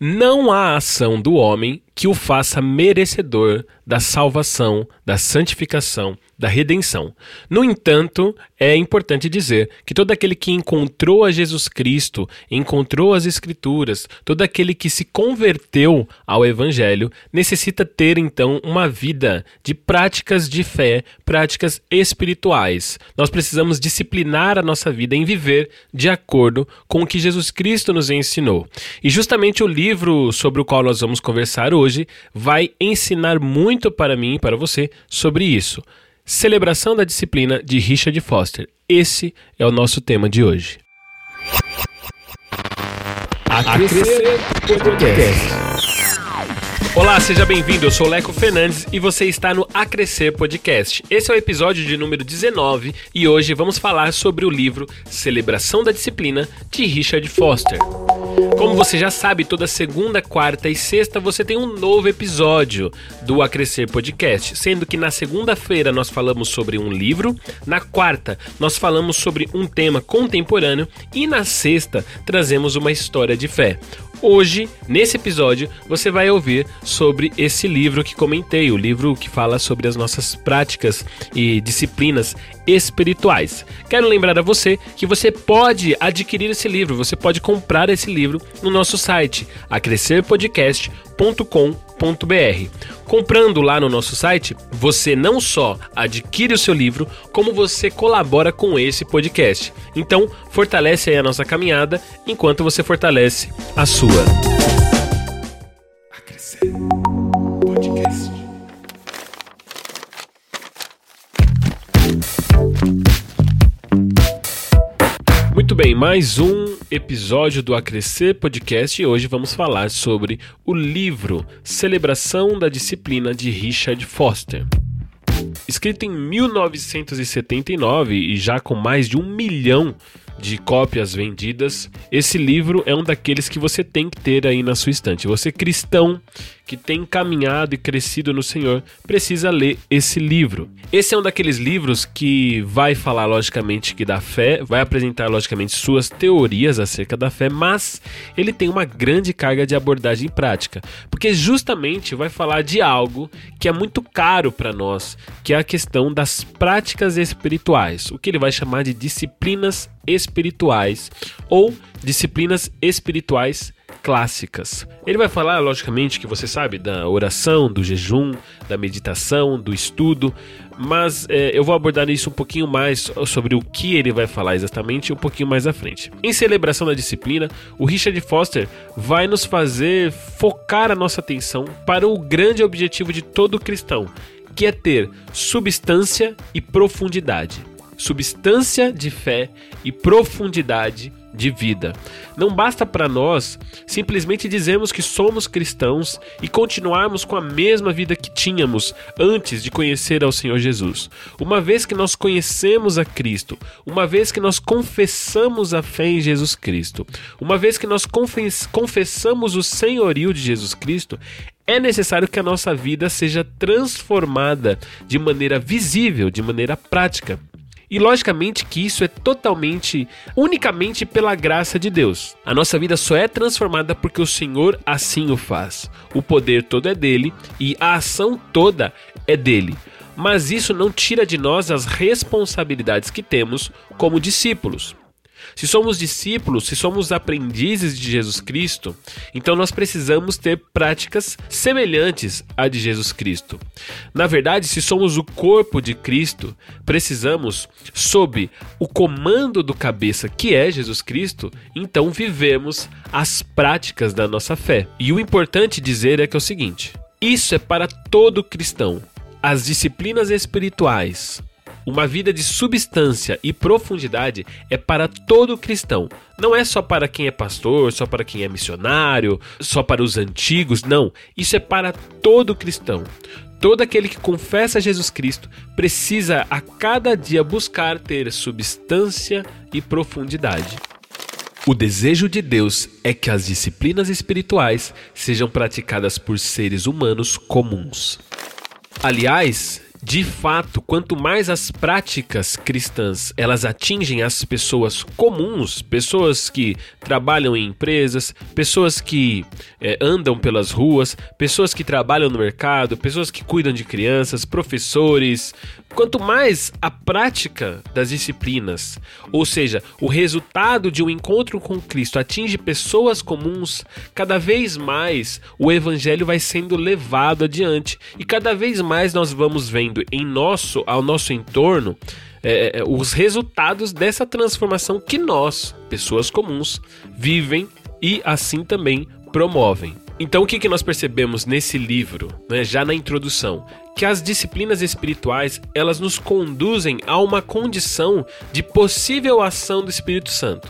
Não há ação do homem que o faça merecedor da salvação, da santificação, da redenção. No entanto, é importante dizer que todo aquele que encontrou a Jesus Cristo, encontrou as Escrituras, todo aquele que se converteu ao Evangelho, necessita ter então uma vida de práticas de fé, práticas espirituais. Nós precisamos disciplinar a nossa vida em viver de acordo com o que Jesus Cristo nos ensinou. E justamente o livro sobre o qual nós vamos conversar hoje vai ensinar muito para mim e para você sobre isso. Celebração da Disciplina de Richard Foster. Esse é o nosso tema de hoje. A Crescer Podcast. Olá, seja bem-vindo. Eu sou Leco Fernandes e você está no A Crescer Podcast. Esse é o episódio de número 19 e hoje vamos falar sobre o livro Celebração da Disciplina de Richard Foster. Como você já sabe, toda segunda, quarta e sexta você tem um novo episódio do A Crescer Podcast, sendo que na segunda-feira nós falamos sobre um livro, na quarta nós falamos sobre um tema contemporâneo e na sexta trazemos uma história de fé. Hoje, nesse episódio, você vai ouvir sobre esse livro que comentei, o livro que fala sobre as nossas práticas e disciplinas espirituais. Quero lembrar a você que você pode adquirir esse livro, você pode comprar esse livro no nosso site, acrescerpodcast.com.br Comprando lá no nosso site, você não só adquire o seu livro, como você colabora com esse podcast. Então, fortalece aí a nossa caminhada enquanto você fortalece a sua. A bem, mais um episódio do Acrescer Podcast e hoje vamos falar sobre o livro Celebração da Disciplina de Richard Foster. Escrito em 1979 e já com mais de um milhão de cópias vendidas, esse livro é um daqueles que você tem que ter aí na sua estante. Você cristão que tem caminhado e crescido no Senhor precisa ler esse livro. Esse é um daqueles livros que vai falar logicamente que da fé, vai apresentar logicamente suas teorias acerca da fé, mas ele tem uma grande carga de abordagem prática, porque justamente vai falar de algo que é muito caro para nós, que é a questão das práticas espirituais, o que ele vai chamar de disciplinas espirituais ou disciplinas espirituais clássicas. Ele vai falar, logicamente, que você sabe, da oração, do jejum, da meditação, do estudo, mas é, eu vou abordar isso um pouquinho mais sobre o que ele vai falar exatamente um pouquinho mais à frente. Em celebração da disciplina, o Richard Foster vai nos fazer focar a nossa atenção para o grande objetivo de todo cristão, que é ter substância e profundidade. Substância de fé e profundidade de vida. Não basta para nós simplesmente dizermos que somos cristãos e continuarmos com a mesma vida que tínhamos antes de conhecer ao Senhor Jesus. Uma vez que nós conhecemos a Cristo, uma vez que nós confessamos a fé em Jesus Cristo, uma vez que nós confessamos o senhorio de Jesus Cristo, é necessário que a nossa vida seja transformada de maneira visível, de maneira prática. E logicamente que isso é totalmente, unicamente pela graça de Deus. A nossa vida só é transformada porque o Senhor assim o faz. O poder todo é dele e a ação toda é dele. Mas isso não tira de nós as responsabilidades que temos como discípulos. Se somos discípulos, se somos aprendizes de Jesus Cristo, então nós precisamos ter práticas semelhantes à de Jesus Cristo. Na verdade, se somos o corpo de Cristo, precisamos, sob o comando do cabeça que é Jesus Cristo, então vivemos as práticas da nossa fé. E o importante dizer é que é o seguinte: isso é para todo cristão. As disciplinas espirituais, uma vida de substância e profundidade é para todo cristão. Não é só para quem é pastor, só para quem é missionário, só para os antigos. Não. Isso é para todo cristão. Todo aquele que confessa Jesus Cristo precisa a cada dia buscar ter substância e profundidade. O desejo de Deus é que as disciplinas espirituais sejam praticadas por seres humanos comuns. Aliás, De fato, quanto mais as práticas cristãs elas atingem as pessoas comuns, pessoas que trabalham em empresas, pessoas que é, andam pelas ruas, pessoas que trabalham no mercado, pessoas que cuidam de crianças, professores, quanto mais a prática das disciplinas, ou seja, o resultado de um encontro com Cristo atinge pessoas comuns, cada vez mais o evangelho vai sendo levado adiante e cada vez mais nós vamos vendo em nosso, ao nosso entorno, é, é, os resultados dessa transformação que nós, pessoas comuns, vivem e assim também promovem. Então, o que, que nós percebemos nesse livro, né, já na introdução? Que as disciplinas espirituais elas nos conduzem a uma condição de possível ação do Espírito Santo.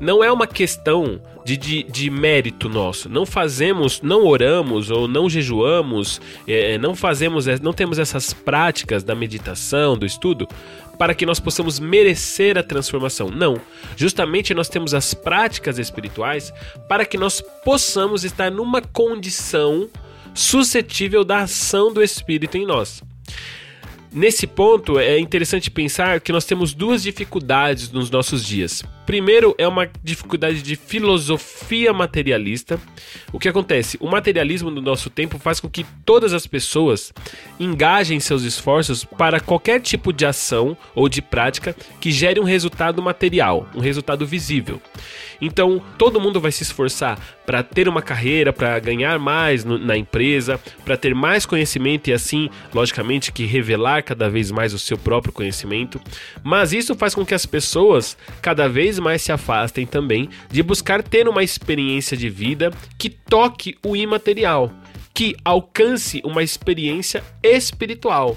Não é uma questão de, de, de, mérito nosso. Não fazemos, não oramos ou não jejuamos, é, não fazemos, não temos essas práticas da meditação, do estudo, para que nós possamos merecer a transformação. Não. Justamente nós temos as práticas espirituais para que nós possamos estar numa condição suscetível da ação do Espírito em nós. Nesse ponto, é interessante pensar que nós temos duas dificuldades nos nossos dias. Primeiro é uma dificuldade de filosofia materialista. O que acontece? O materialismo do nosso tempo faz com que todas as pessoas engajem seus esforços para qualquer tipo de ação ou de prática que gere um resultado material, um resultado visível. Então, todo mundo vai se esforçar para ter uma carreira, para ganhar mais no, na empresa, para ter mais conhecimento e assim, logicamente, que revelar cada vez mais o seu próprio conhecimento. Mas isso faz com que as pessoas cada vez mais se afastem também de buscar ter uma experiência de vida que toque o imaterial, que alcance uma experiência espiritual.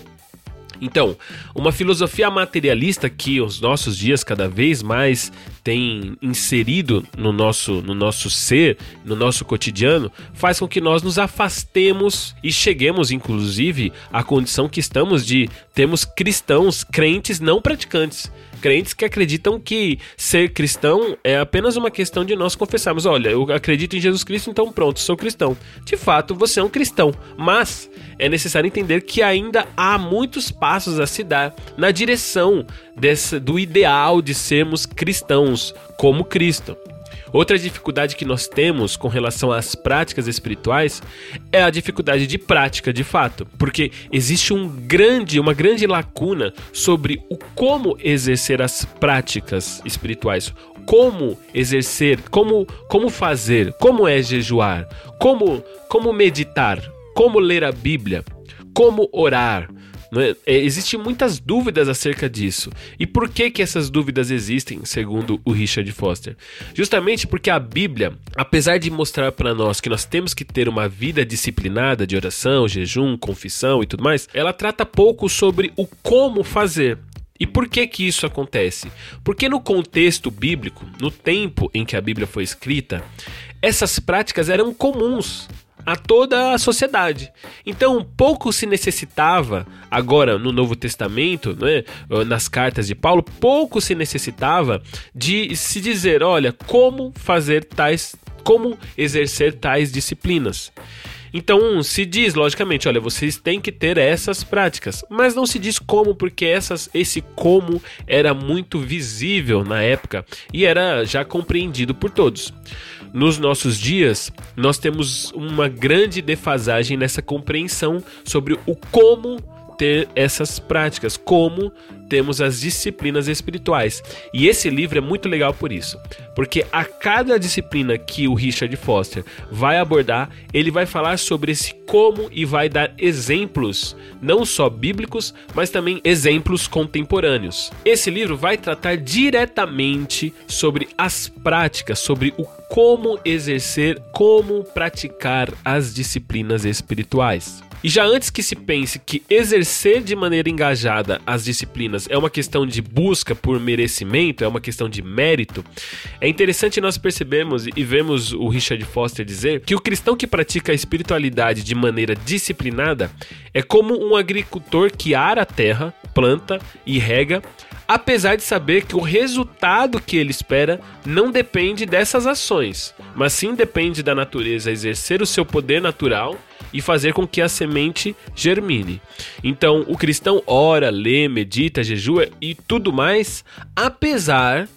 Então, uma filosofia materialista que os nossos dias cada vez mais tem inserido no nosso, no nosso ser, no nosso cotidiano, faz com que nós nos afastemos e cheguemos, inclusive, à condição que estamos de termos cristãos, crentes não praticantes crentes que acreditam que ser cristão é apenas uma questão de nós confessarmos: olha, eu acredito em Jesus Cristo, então pronto, sou cristão. De fato, você é um cristão, mas é necessário entender que ainda há muitos passos a se dar na direção desse, do ideal de sermos cristãos como Cristo. Outra dificuldade que nós temos com relação às práticas espirituais é a dificuldade de prática, de fato, porque existe um grande, uma grande lacuna sobre o como exercer as práticas espirituais, como exercer, como como fazer, como é jejuar, como como meditar, como ler a Bíblia, como orar, é? É, existem muitas dúvidas acerca disso. E por que, que essas dúvidas existem, segundo o Richard Foster? Justamente porque a Bíblia, apesar de mostrar para nós que nós temos que ter uma vida disciplinada de oração, jejum, confissão e tudo mais, ela trata pouco sobre o como fazer. E por que que isso acontece? Porque no contexto bíblico, no tempo em que a Bíblia foi escrita, essas práticas eram comuns a toda a sociedade. Então, pouco se necessitava, agora no Novo Testamento, né, nas cartas de Paulo, pouco se necessitava de se dizer, olha, como fazer tais, como exercer tais disciplinas. Então se diz, logicamente, olha, vocês têm que ter essas práticas, mas não se diz como, porque essas, esse como era muito visível na época e era já compreendido por todos nos nossos dias, nós temos uma grande defasagem nessa compreensão sobre o como ter essas práticas, como temos as disciplinas espirituais. E esse livro é muito legal por isso, porque a cada disciplina que o Richard Foster vai abordar, ele vai falar sobre esse como e vai dar exemplos, não só bíblicos, mas também exemplos contemporâneos. Esse livro vai tratar diretamente sobre as práticas, sobre o como exercer, como praticar as disciplinas espirituais. E já antes que se pense que exercer de maneira engajada as disciplinas é uma questão de busca por merecimento, é uma questão de mérito, é interessante nós percebermos e vemos o Richard Foster dizer que o cristão que pratica a espiritualidade de maneira disciplinada é como um agricultor que ara a terra, planta e rega, apesar de saber que o resultado que ele espera não depende dessas ações, mas sim depende da natureza exercer o seu poder natural e fazer com que a semente germine. Então, o cristão ora, lê, medita, jejua e tudo mais, apesar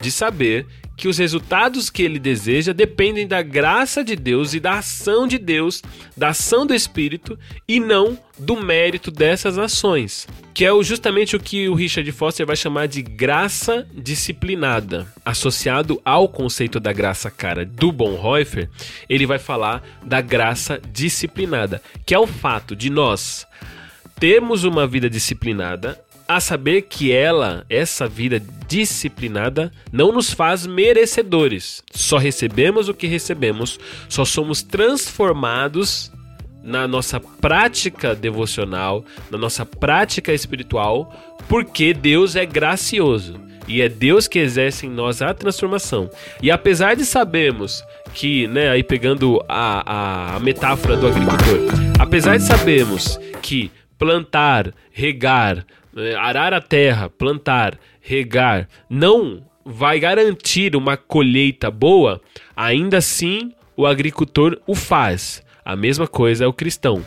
de saber que os resultados que ele deseja dependem da graça de Deus e da ação de Deus, da ação do Espírito e não do mérito dessas ações, que é justamente o que o Richard Foster vai chamar de graça disciplinada. Associado ao conceito da graça cara do Bonhoeffer, ele vai falar da graça disciplinada, que é o fato de nós termos uma vida disciplinada a saber que ela, essa vida disciplinada, não nos faz merecedores. Só recebemos o que recebemos, só somos transformados na nossa prática devocional, na nossa prática espiritual, porque Deus é gracioso e é Deus que exerce em nós a transformação. E apesar de sabermos que, né, aí pegando a, a metáfora do agricultor, apesar de sabermos que plantar, regar, arar a terra, plantar, regar, não vai garantir uma colheita boa, ainda assim o agricultor o faz. A mesma coisa é o cristão.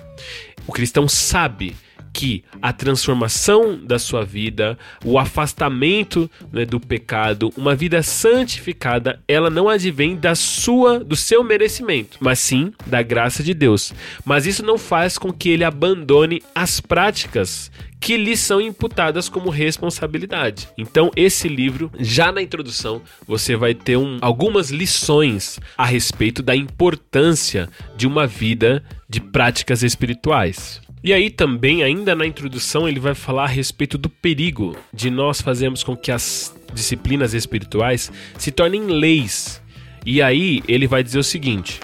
O cristão sabe que a transformação da sua vida, o afastamento né, do pecado, uma vida santificada, ela não advém da sua, do seu merecimento, mas sim da graça de Deus. Mas isso não faz com que ele abandone as práticas que lhe são imputadas como responsabilidade. Então, esse livro, já na introdução, você vai ter um, algumas lições a respeito da importância de uma vida de práticas espirituais. E aí também, ainda na introdução, ele vai falar a respeito do perigo de nós fazermos com que as disciplinas espirituais se tornem leis. E aí ele vai dizer o seguinte: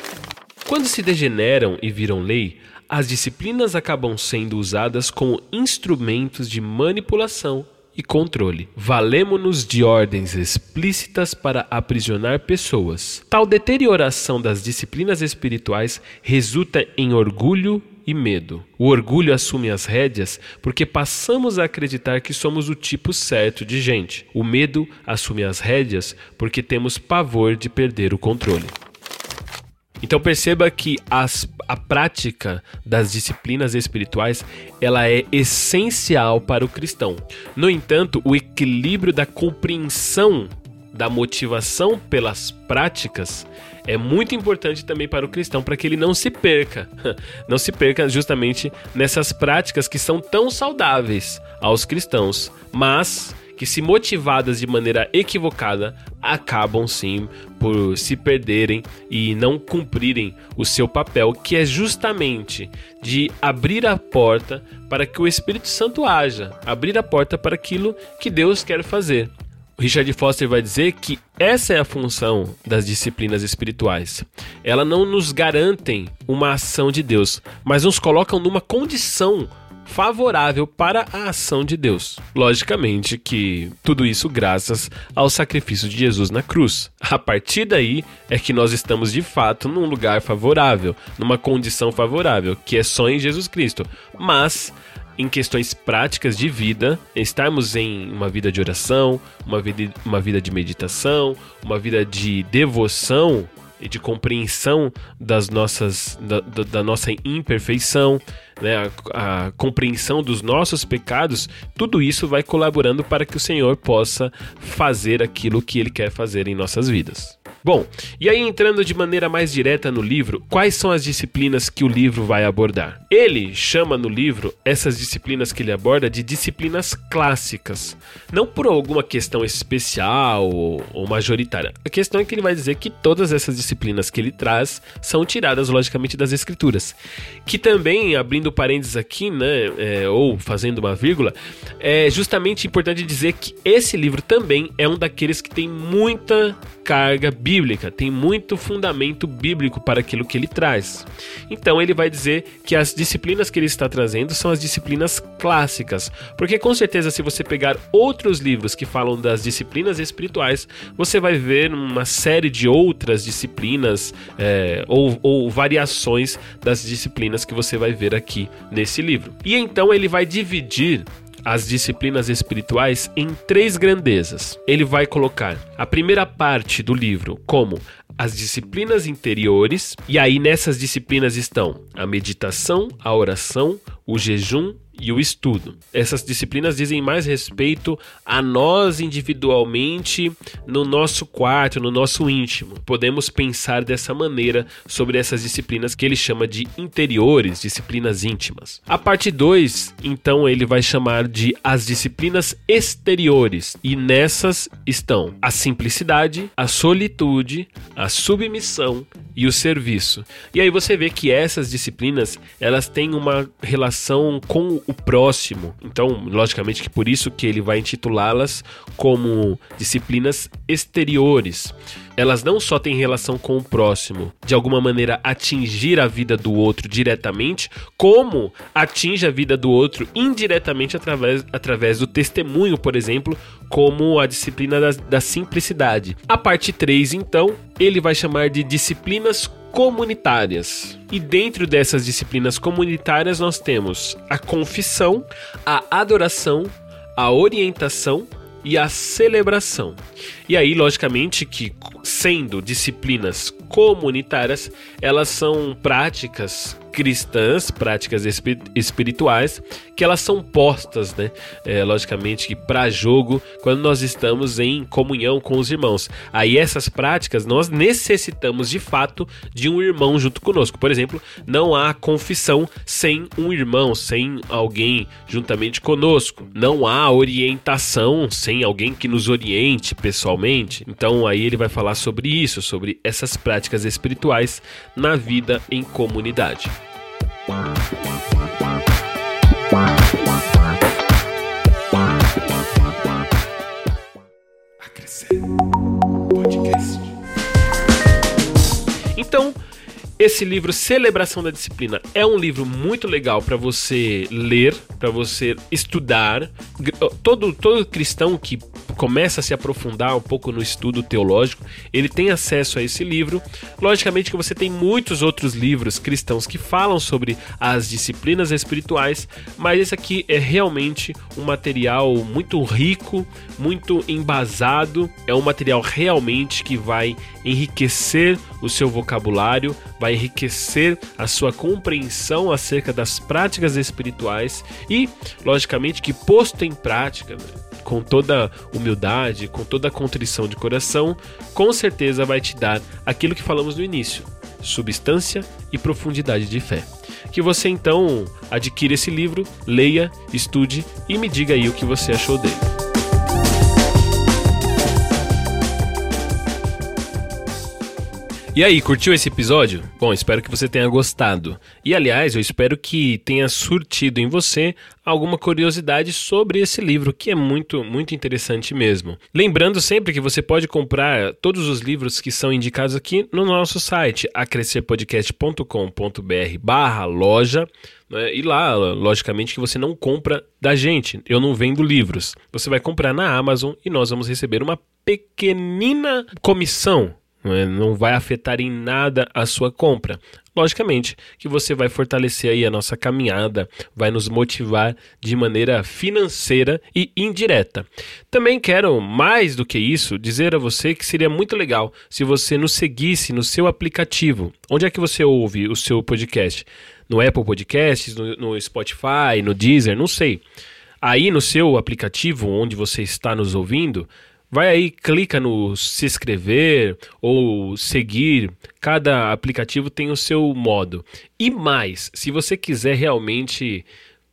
quando se degeneram e viram lei, as disciplinas acabam sendo usadas como instrumentos de manipulação e controle. Valemo-nos de ordens explícitas para aprisionar pessoas. Tal deterioração das disciplinas espirituais resulta em orgulho e medo. O orgulho assume as rédeas porque passamos a acreditar que somos o tipo certo de gente. O medo assume as rédeas porque temos pavor de perder o controle. Então perceba que as, a prática das disciplinas espirituais ela é essencial para o cristão. No entanto, o equilíbrio da compreensão da motivação pelas práticas é muito importante também para o cristão, para que ele não se perca. Não se perca justamente nessas práticas que são tão saudáveis aos cristãos, mas que, se motivadas de maneira equivocada, acabam sim por se perderem e não cumprirem o seu papel, que é justamente de abrir a porta para que o Espírito Santo haja, abrir a porta para aquilo que Deus quer fazer. Richard Foster vai dizer que essa é a função das disciplinas espirituais. Elas não nos garantem uma ação de Deus, mas nos colocam numa condição favorável para a ação de Deus. Logicamente que tudo isso graças ao sacrifício de Jesus na cruz. A partir daí é que nós estamos de fato num lugar favorável, numa condição favorável, que é só em Jesus Cristo. Mas em questões práticas de vida, estarmos em uma vida de oração, uma vida, uma vida de meditação, uma vida de devoção e de compreensão das nossas, da, da nossa imperfeição, né, a, a, compreensão dos nossos pecados, tudo isso vai colaborando para que o Senhor possa fazer aquilo que Ele quer fazer em nossas vidas. Bom, e aí entrando de maneira mais direta no livro, quais são as disciplinas que o livro vai abordar? Ele chama no livro essas disciplinas que ele aborda de disciplinas clássicas, não por alguma questão especial ou, majoritária. A questão é que ele vai dizer que todas essas disciplinas que ele traz são tiradas logicamente das escrituras, que também abrindo parênteses aqui, né, é, ou fazendo uma vírgula, é justamente importante dizer que esse livro também é um daqueles que tem muita carga bíblica, tem muito fundamento bíblico para aquilo que ele traz. Então ele vai dizer que as disciplinas que ele está trazendo são as disciplinas clássicas, porque com certeza se você pegar outros livros que falam das disciplinas espirituais, você vai ver uma série de outras disciplinas é, ou, ou variações das disciplinas que você vai ver aqui nesse livro. E então ele vai dividir as disciplinas espirituais em três grandezas. Ele vai colocar a primeira parte do livro como as disciplinas interiores, e aí nessas disciplinas estão a meditação, a oração, o jejum e o estudo. Essas disciplinas dizem mais respeito a nós individualmente, no nosso quarto, no nosso íntimo. Podemos pensar dessa maneira sobre essas disciplinas que ele chama de interiores, disciplinas íntimas. A parte 2, então, ele vai chamar de as disciplinas exteriores, e nessas estão a simplicidade, a solitude, a submissão e o serviço. E aí você vê que essas disciplinas, elas têm uma relação com o próximo. Então, logicamente que por isso que ele vai intitulá-las como disciplinas exteriores. Elas não só têm relação com o próximo, de alguma maneira atingir a vida do outro diretamente, como atinge a vida do outro indiretamente através, através do testemunho, por exemplo, como a disciplina da, da simplicidade. A parte 3, então, ele vai chamar de disciplinas comunitárias. E dentro dessas disciplinas comunitárias nós temos a confissão, a adoração, a orientação e a celebração. E aí, logicamente, que sendo disciplinas comunitárias, elas são práticas cristãs, práticas espirituais, que elas são postas, né? É, logicamente que para jogo quando nós estamos em comunhão com os irmãos. Aí essas práticas nós necessitamos de fato de um irmão junto conosco. Por exemplo, não há confissão sem um irmão, sem alguém juntamente conosco. Não há orientação sem alguém que nos oriente pessoalmente. Então aí ele vai falar sobre isso, sobre essas práticas espirituais na vida em comunidade. Então, esse livro Celebração da Disciplina é um livro muito legal para você ler, para você estudar. Todo todo cristão que começa a se aprofundar um pouco no estudo teológico, ele tem acesso a esse livro. Logicamente que você tem muitos outros livros cristãos que falam sobre as disciplinas espirituais, mas esse aqui é realmente um material muito rico, muito embasado, é um material realmente que vai enriquecer o seu vocabulário, vai enriquecer a sua compreensão acerca das práticas espirituais e, logicamente, que posto em prática, né, com toda humildade, com toda contrição de coração, com certeza vai te dar aquilo que falamos no início: substância e profundidade de fé. Que você então adquira esse livro, leia, estude e me diga aí o que você achou dele. E aí, curtiu esse episódio? Bom, espero que você tenha gostado. E aliás, eu espero que tenha surtido em você alguma curiosidade sobre esse livro, que é muito, muito interessante mesmo. Lembrando sempre que você pode comprar todos os livros que são indicados aqui no nosso site, acrescerpodcast.com.br barra loja. Né? E lá, logicamente, que você não compra da gente. Eu não vendo livros. Você vai comprar na Amazon e nós vamos receber uma pequenina comissão não, é? não vai afetar em nada a sua compra. Logicamente que você vai fortalecer aí a nossa caminhada, vai nos motivar de maneira financeira e indireta. Também quero, mais do que isso, dizer a você que seria muito legal se você nos seguisse no seu aplicativo. Onde é que você ouve o seu podcast? No Apple Podcasts, no, no Spotify, no Deezer, não sei. Aí no seu aplicativo onde você está nos ouvindo, Vai aí, clica no se inscrever ou seguir. Cada aplicativo tem o seu modo. E mais, se você quiser realmente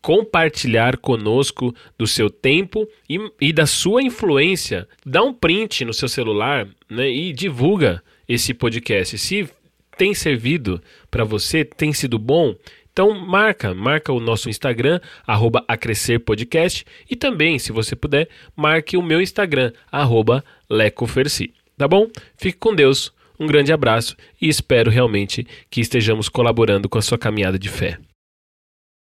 compartilhar conosco do seu tempo e, e, da sua influência, dá um print no seu celular né, e divulga esse podcast. Se tem servido para você, tem sido bom, então marca, marca o nosso Instagram, arroba acrescerpodcast e também, se você puder, marque o meu Instagram, arroba lecoferci. Tá bom? Fique com Deus, um grande abraço e espero realmente que estejamos colaborando com a sua caminhada de fé.